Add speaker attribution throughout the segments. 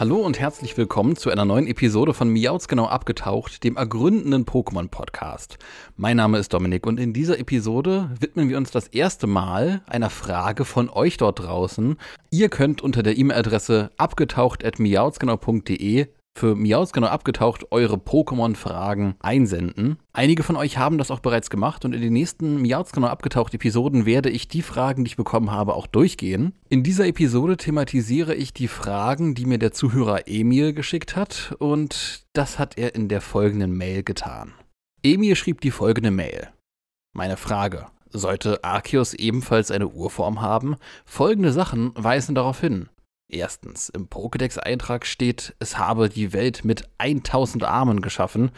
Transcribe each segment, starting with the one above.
Speaker 1: Hallo und herzlich willkommen zu einer neuen Episode von Miauts genau abgetaucht, dem ergründenden Pokémon-Podcast. Mein Name ist Dominik und in dieser Episode widmen wir uns das erste Mal einer Frage von euch dort draußen. Ihr könnt unter der E-Mail-Adresse abgetaucht.miautsgenau.de für Miaus genau abgetaucht eure Pokémon-Fragen einsenden. Einige von euch haben das auch bereits gemacht und in den nächsten Miaus genau abgetaucht Episoden werde ich die Fragen, die ich bekommen habe, auch durchgehen. In dieser Episode thematisiere ich die Fragen, die mir der Zuhörer Emil geschickt hat und das hat er in der folgenden Mail getan. Emil schrieb die folgende Mail. Meine Frage. Sollte Arceus ebenfalls eine Urform haben? Folgende Sachen weisen darauf hin. Erstens, im Pokédex-Eintrag steht, es habe die Welt mit 1000 Armen geschaffen.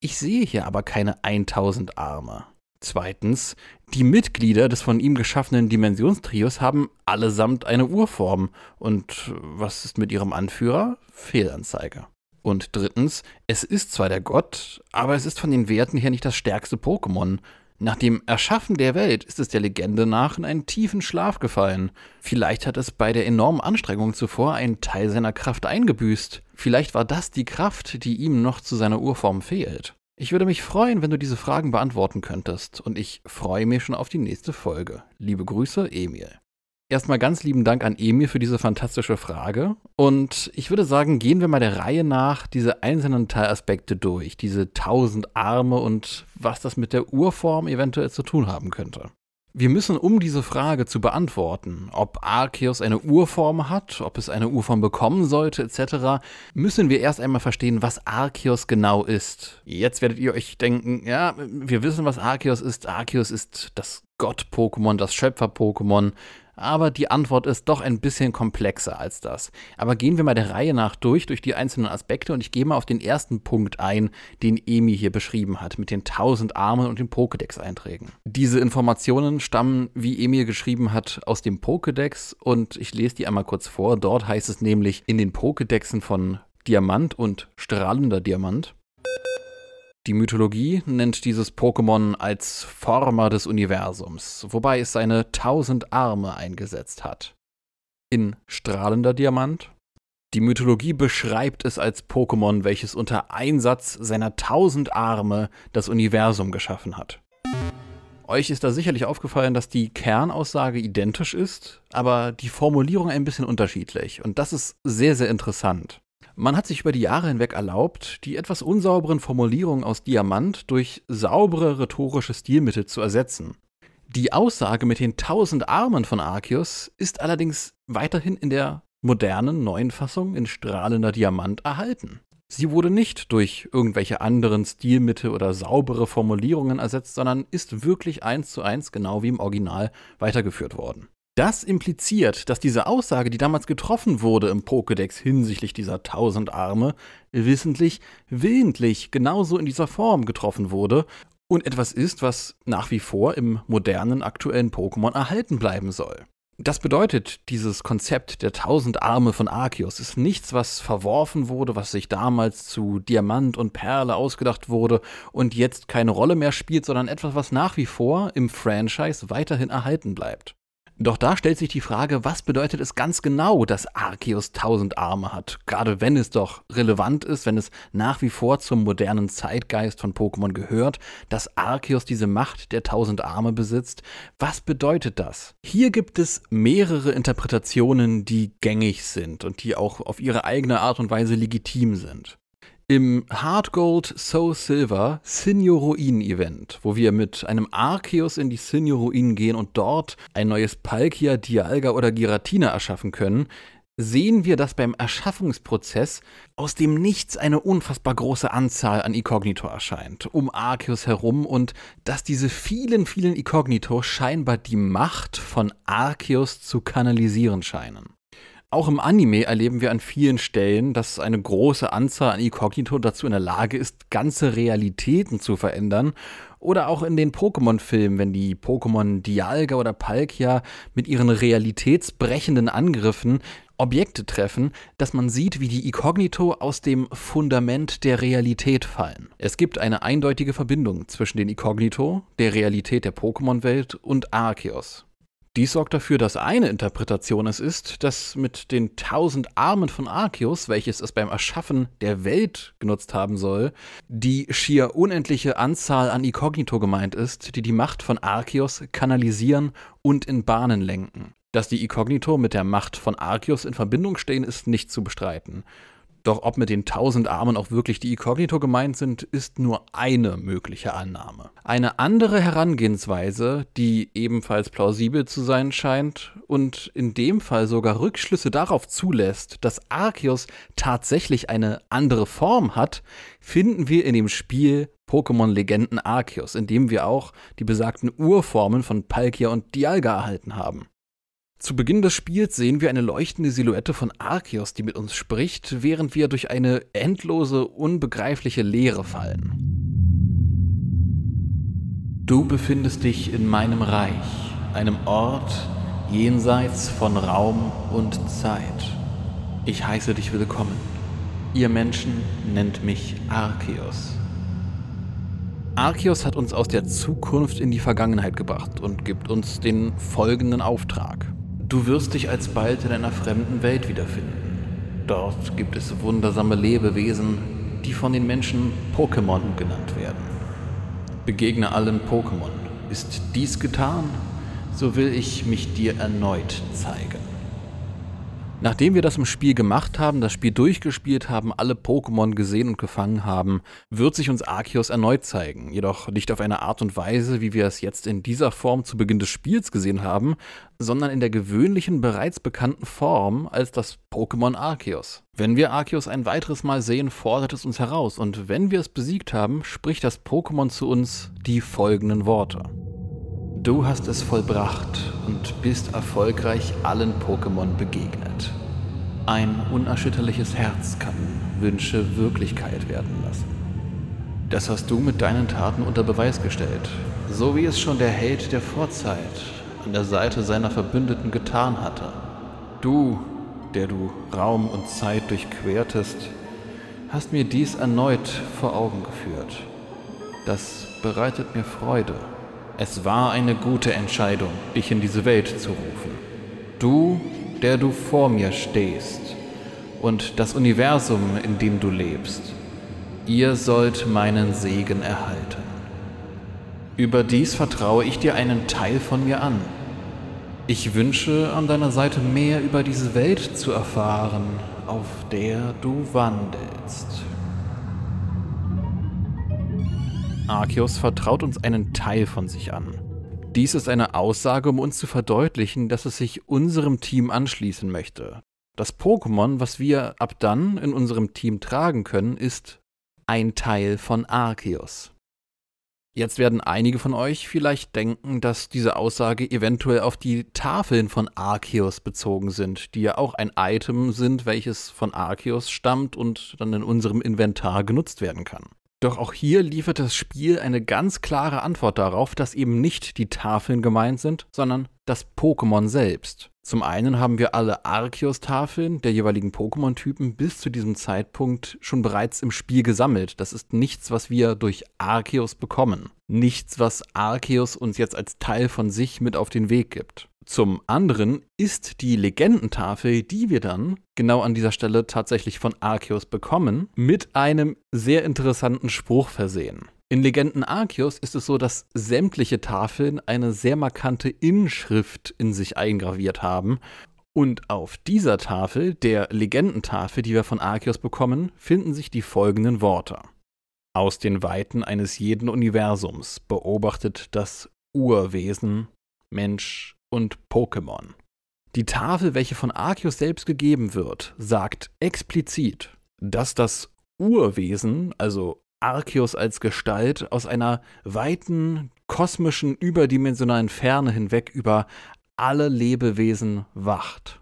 Speaker 1: Ich sehe hier aber keine 1000 Arme. Zweitens, die Mitglieder des von ihm geschaffenen Dimensionstrios haben allesamt eine Urform. Und was ist mit ihrem Anführer? Fehlanzeige. Und drittens, es ist zwar der Gott, aber es ist von den Werten her nicht das stärkste Pokémon. Nach dem Erschaffen der Welt ist es der Legende nach in einen tiefen Schlaf gefallen. Vielleicht hat es bei der enormen Anstrengung zuvor einen Teil seiner Kraft eingebüßt. Vielleicht war das die Kraft, die ihm noch zu seiner Urform fehlt. Ich würde mich freuen, wenn du diese Fragen beantworten könntest, und ich freue mich schon auf die nächste Folge. Liebe Grüße, Emil. Erstmal ganz lieben Dank an Emil für diese fantastische Frage. Und ich würde sagen, gehen wir mal der Reihe nach diese einzelnen Teilaspekte durch, diese tausend Arme und was das mit der Urform eventuell zu tun haben könnte. Wir müssen, um diese Frage zu beantworten, ob Arceus eine Urform hat, ob es eine Urform bekommen sollte, etc., müssen wir erst einmal verstehen, was Arceus genau ist. Jetzt werdet ihr euch denken, ja, wir wissen, was Arceus ist. Arceus ist das Gott-Pokémon, das Schöpfer-Pokémon aber die Antwort ist doch ein bisschen komplexer als das. Aber gehen wir mal der Reihe nach durch, durch die einzelnen Aspekte und ich gehe mal auf den ersten Punkt ein, den Emi hier beschrieben hat, mit den 1000 Armen und den Pokédex-Einträgen. Diese Informationen stammen, wie Emil geschrieben hat, aus dem Pokédex und ich lese die einmal kurz vor. Dort heißt es nämlich in den Pokédexen von Diamant und strahlender Diamant. Die Mythologie nennt dieses Pokémon als Former des Universums, wobei es seine tausend Arme eingesetzt hat. In strahlender Diamant. Die Mythologie beschreibt es als Pokémon, welches unter Einsatz seiner tausend Arme das Universum geschaffen hat. Euch ist da sicherlich aufgefallen, dass die Kernaussage identisch ist, aber die Formulierung ein bisschen unterschiedlich. Und das ist sehr, sehr interessant. Man hat sich über die Jahre hinweg erlaubt, die etwas unsauberen Formulierungen aus Diamant durch saubere rhetorische Stilmittel zu ersetzen. Die Aussage mit den tausend Armen von Arceus ist allerdings weiterhin in der modernen neuen Fassung in strahlender Diamant erhalten. Sie wurde nicht durch irgendwelche anderen Stilmittel oder saubere Formulierungen ersetzt, sondern ist wirklich eins zu eins genau wie im Original weitergeführt worden. Das impliziert, dass diese Aussage, die damals getroffen wurde im Pokédex hinsichtlich dieser tausend Arme, wissentlich, willentlich genauso in dieser Form getroffen wurde und etwas ist, was nach wie vor im modernen aktuellen Pokémon erhalten bleiben soll. Das bedeutet, dieses Konzept der tausend Arme von Arceus ist nichts, was verworfen wurde, was sich damals zu Diamant und Perle ausgedacht wurde und jetzt keine Rolle mehr spielt, sondern etwas, was nach wie vor im Franchise weiterhin erhalten bleibt. Doch da stellt sich die Frage, was bedeutet es ganz genau, dass Arceus tausend Arme hat? Gerade wenn es doch relevant ist, wenn es nach wie vor zum modernen Zeitgeist von Pokémon gehört, dass Arceus diese Macht der tausend Arme besitzt. Was bedeutet das? Hier gibt es mehrere Interpretationen, die gängig sind und die auch auf ihre eigene Art und Weise legitim sind im Hard Gold Soul Silver Sinjoroin Event, wo wir mit einem Arceus in die Sinjoroin gehen und dort ein neues Palkia, Dialga oder Giratina erschaffen können, sehen wir, dass beim Erschaffungsprozess aus dem Nichts eine unfassbar große Anzahl an Inkognito erscheint, um Arceus herum und dass diese vielen, vielen Inkognito scheinbar die Macht von Arceus zu kanalisieren scheinen. Auch im Anime erleben wir an vielen Stellen, dass eine große Anzahl an Inkognito dazu in der Lage ist, ganze Realitäten zu verändern. Oder auch in den Pokémon-Filmen, wenn die Pokémon Dialga oder Palkia mit ihren realitätsbrechenden Angriffen Objekte treffen, dass man sieht, wie die Inkognito aus dem Fundament der Realität fallen. Es gibt eine eindeutige Verbindung zwischen den Inkognito, der Realität der Pokémon-Welt und Arceus. Dies sorgt dafür, dass eine Interpretation es ist, dass mit den tausend Armen von Arceus, welches es beim Erschaffen der Welt genutzt haben soll, die schier unendliche Anzahl an Inkognito gemeint ist, die die Macht von Arceus kanalisieren und in Bahnen lenken. Dass die Inkognito mit der Macht von Arceus in Verbindung stehen, ist nicht zu bestreiten. Doch ob mit den tausend Armen auch wirklich die Inkognito gemeint sind, ist nur eine mögliche Annahme. Eine andere Herangehensweise, die ebenfalls plausibel zu sein scheint und in dem Fall sogar Rückschlüsse darauf zulässt, dass Arceus tatsächlich eine andere Form hat, finden wir in dem Spiel Pokémon Legenden Arceus, in dem wir auch die besagten Urformen von Palkia und Dialga erhalten haben. Zu Beginn des Spiels sehen wir eine leuchtende Silhouette von Arceus, die mit uns spricht, während wir durch eine endlose, unbegreifliche Leere fallen. Du befindest dich in meinem Reich, einem Ort jenseits von Raum und Zeit. Ich heiße dich willkommen. Ihr Menschen nennt mich Arceus. Arceus hat uns aus der Zukunft in die Vergangenheit gebracht und gibt uns den folgenden Auftrag. Du wirst dich alsbald in einer fremden Welt wiederfinden. Dort gibt es wundersame Lebewesen, die von den Menschen Pokémon genannt werden. Begegne allen Pokémon. Ist dies getan, so will ich mich dir erneut zeigen. Nachdem wir das im Spiel gemacht haben, das Spiel durchgespielt haben, alle Pokémon gesehen und gefangen haben, wird sich uns Arceus erneut zeigen. Jedoch nicht auf eine Art und Weise, wie wir es jetzt in dieser Form zu Beginn des Spiels gesehen haben, sondern in der gewöhnlichen, bereits bekannten Form als das Pokémon Arceus. Wenn wir Arceus ein weiteres Mal sehen, fordert es uns heraus und wenn wir es besiegt haben, spricht das Pokémon zu uns die folgenden Worte. Du hast es vollbracht und bist erfolgreich allen Pokémon begegnet. Ein unerschütterliches Herz kann Wünsche Wirklichkeit werden lassen. Das hast du mit deinen Taten unter Beweis gestellt, so wie es schon der Held der Vorzeit an der Seite seiner Verbündeten getan hatte. Du, der du Raum und Zeit durchquertest, hast mir dies erneut vor Augen geführt. Das bereitet mir Freude. Es war eine gute Entscheidung, dich in diese Welt zu rufen. Du, der du vor mir stehst, und das Universum, in dem du lebst, ihr sollt meinen Segen erhalten. Überdies vertraue ich dir einen Teil von mir an. Ich wünsche an deiner Seite mehr über diese Welt zu erfahren, auf der du wandelst. Arceus vertraut uns einen Teil von sich an. Dies ist eine Aussage, um uns zu verdeutlichen, dass es sich unserem Team anschließen möchte. Das Pokémon, was wir ab dann in unserem Team tragen können, ist ein Teil von Arceus. Jetzt werden einige von euch vielleicht denken, dass diese Aussage eventuell auf die Tafeln von Arceus bezogen sind, die ja auch ein Item sind, welches von Arceus stammt und dann in unserem Inventar genutzt werden kann. Doch auch hier liefert das Spiel eine ganz klare Antwort darauf, dass eben nicht die Tafeln gemeint sind, sondern das Pokémon selbst. Zum einen haben wir alle Arceus-Tafeln der jeweiligen Pokémon-Typen bis zu diesem Zeitpunkt schon bereits im Spiel gesammelt. Das ist nichts, was wir durch Arceus bekommen. Nichts, was Arceus uns jetzt als Teil von sich mit auf den Weg gibt. Zum anderen ist die Legendentafel, die wir dann genau an dieser Stelle tatsächlich von Arceus bekommen, mit einem sehr interessanten Spruch versehen. In Legenden Arceus ist es so, dass sämtliche Tafeln eine sehr markante Inschrift in sich eingraviert haben. Und auf dieser Tafel, der Legendentafel, die wir von Arceus bekommen, finden sich die folgenden Worte. Aus den Weiten eines jeden Universums beobachtet das Urwesen, Mensch, und Pokémon. Die Tafel, welche von Arceus selbst gegeben wird, sagt explizit, dass das Urwesen, also Arceus als Gestalt, aus einer weiten, kosmischen, überdimensionalen Ferne hinweg über alle Lebewesen wacht.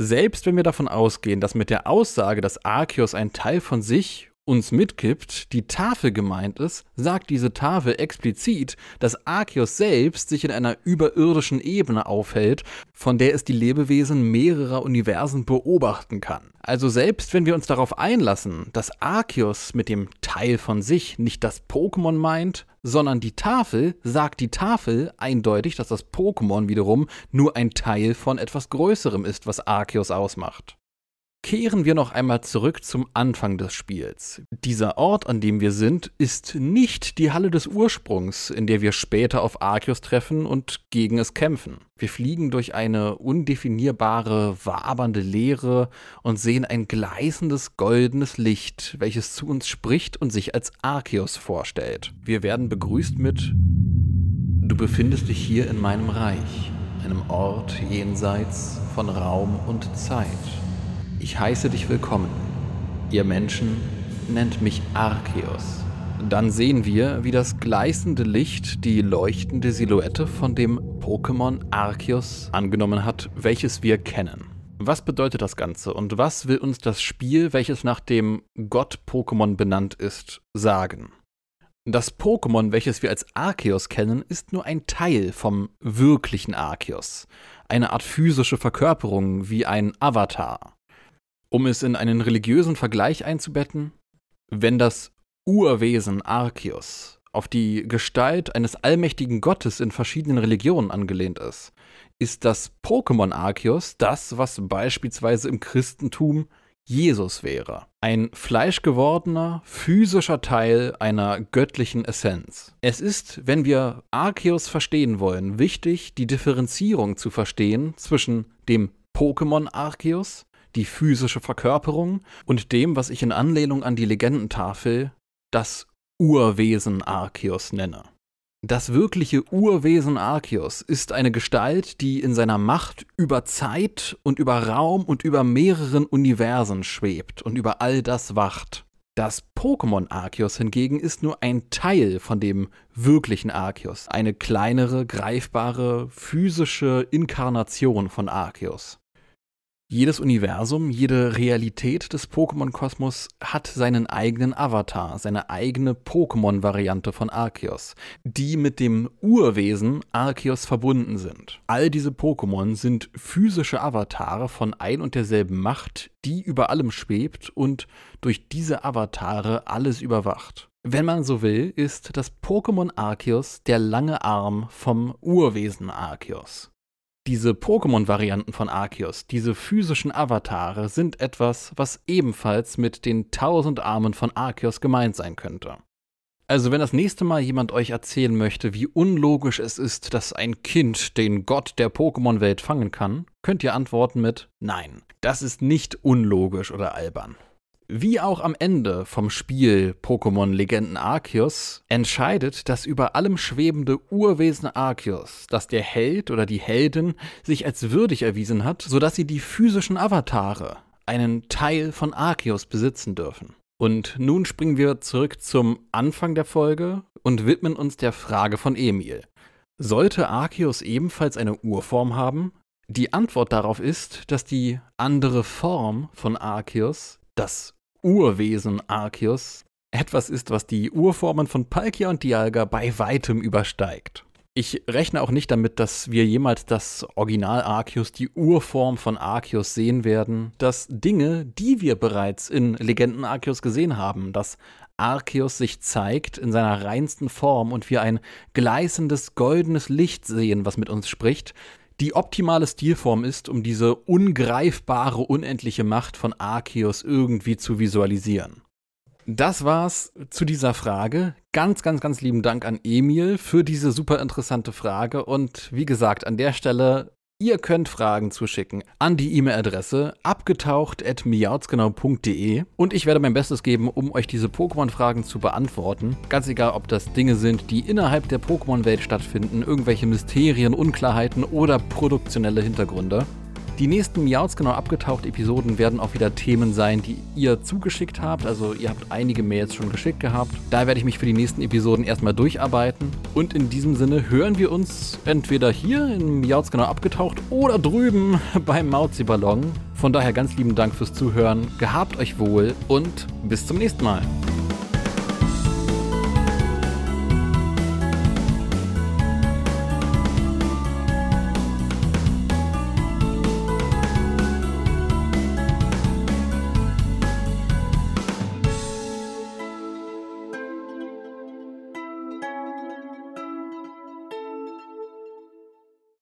Speaker 1: Selbst wenn wir davon ausgehen, dass mit der Aussage, dass Arceus ein Teil von sich uns mitkippt, die Tafel gemeint ist, sagt diese Tafel explizit, dass Arceus selbst sich in einer überirdischen Ebene aufhält, von der es die Lebewesen mehrerer Universen beobachten kann. Also selbst wenn wir uns darauf einlassen, dass Arceus mit dem Teil von sich nicht das Pokémon meint, sondern die Tafel sagt die Tafel eindeutig, dass das Pokémon wiederum nur ein Teil von etwas Größerem ist, was Arceus ausmacht. Kehren wir noch einmal zurück zum Anfang des Spiels. Dieser Ort, an dem wir sind, ist nicht die Halle des Ursprungs, in der wir später auf Arceus treffen und gegen es kämpfen. Wir fliegen durch eine undefinierbare, wabernde Leere und sehen ein gleißendes goldenes Licht, welches zu uns spricht und sich als Arceus vorstellt. Wir werden begrüßt mit Du befindest dich hier in meinem Reich, einem Ort jenseits von Raum und Zeit. Ich heiße dich willkommen. Ihr Menschen nennt mich Arceus. Dann sehen wir, wie das gleißende Licht die leuchtende Silhouette von dem Pokémon Arceus angenommen hat, welches wir kennen. Was bedeutet das Ganze und was will uns das Spiel, welches nach dem Gott-Pokémon benannt ist, sagen? Das Pokémon, welches wir als Arceus kennen, ist nur ein Teil vom wirklichen Arceus. Eine Art physische Verkörperung wie ein Avatar. Um es in einen religiösen Vergleich einzubetten, wenn das Urwesen Arceus auf die Gestalt eines allmächtigen Gottes in verschiedenen Religionen angelehnt ist, ist das Pokémon Arceus das, was beispielsweise im Christentum Jesus wäre. Ein fleischgewordener, physischer Teil einer göttlichen Essenz. Es ist, wenn wir Arceus verstehen wollen, wichtig, die Differenzierung zu verstehen zwischen dem Pokémon Arceus die physische Verkörperung und dem, was ich in Anlehnung an die Legendentafel das Urwesen Arceus nenne. Das wirkliche Urwesen Arceus ist eine Gestalt, die in seiner Macht über Zeit und über Raum und über mehreren Universen schwebt und über all das wacht. Das Pokémon Arceus hingegen ist nur ein Teil von dem wirklichen Arceus, eine kleinere, greifbare, physische Inkarnation von Arceus. Jedes Universum, jede Realität des Pokémon-Kosmos hat seinen eigenen Avatar, seine eigene Pokémon-Variante von Arceus, die mit dem Urwesen Arceus verbunden sind. All diese Pokémon sind physische Avatare von ein und derselben Macht, die über allem schwebt und durch diese Avatare alles überwacht. Wenn man so will, ist das Pokémon Arceus der lange Arm vom Urwesen Arceus. Diese Pokémon-Varianten von Arceus, diese physischen Avatare, sind etwas, was ebenfalls mit den tausend Armen von Arceus gemeint sein könnte. Also wenn das nächste Mal jemand euch erzählen möchte, wie unlogisch es ist, dass ein Kind den Gott der Pokémon-Welt fangen kann, könnt ihr antworten mit Nein, das ist nicht unlogisch oder albern. Wie auch am Ende vom Spiel Pokémon Legenden Arceus entscheidet das über allem schwebende Urwesen Arceus, dass der Held oder die Heldin sich als würdig erwiesen hat, sodass sie die physischen Avatare, einen Teil von Arceus besitzen dürfen. Und nun springen wir zurück zum Anfang der Folge und widmen uns der Frage von Emil. Sollte Arceus ebenfalls eine Urform haben? Die Antwort darauf ist, dass die andere Form von Arceus, das Urwesen Arceus etwas ist, was die Urformen von Palkia und Dialga bei weitem übersteigt. Ich rechne auch nicht damit, dass wir jemals das Original Arceus, die Urform von Arceus sehen werden, dass Dinge, die wir bereits in Legenden Arceus gesehen haben, dass Arceus sich zeigt in seiner reinsten Form und wir ein gleißendes goldenes Licht sehen, was mit uns spricht, die optimale Stilform ist, um diese ungreifbare, unendliche Macht von Arceus irgendwie zu visualisieren. Das war's zu dieser Frage. Ganz, ganz, ganz lieben Dank an Emil für diese super interessante Frage. Und wie gesagt, an der Stelle Ihr könnt Fragen zuschicken an die E-Mail-Adresse abgetaucht.miautsgenau.de und ich werde mein Bestes geben, um euch diese Pokémon-Fragen zu beantworten. Ganz egal, ob das Dinge sind, die innerhalb der Pokémon-Welt stattfinden, irgendwelche Mysterien, Unklarheiten oder produktionelle Hintergründe. Die nächsten Miauts genau abgetaucht Episoden werden auch wieder Themen sein, die ihr zugeschickt habt. Also ihr habt einige Mails schon geschickt gehabt. Da werde ich mich für die nächsten Episoden erstmal durcharbeiten. Und in diesem Sinne hören wir uns entweder hier in Miauts genau abgetaucht oder drüben beim Mauzi-Ballon. Von daher ganz lieben Dank fürs Zuhören. Gehabt euch wohl und bis zum nächsten Mal.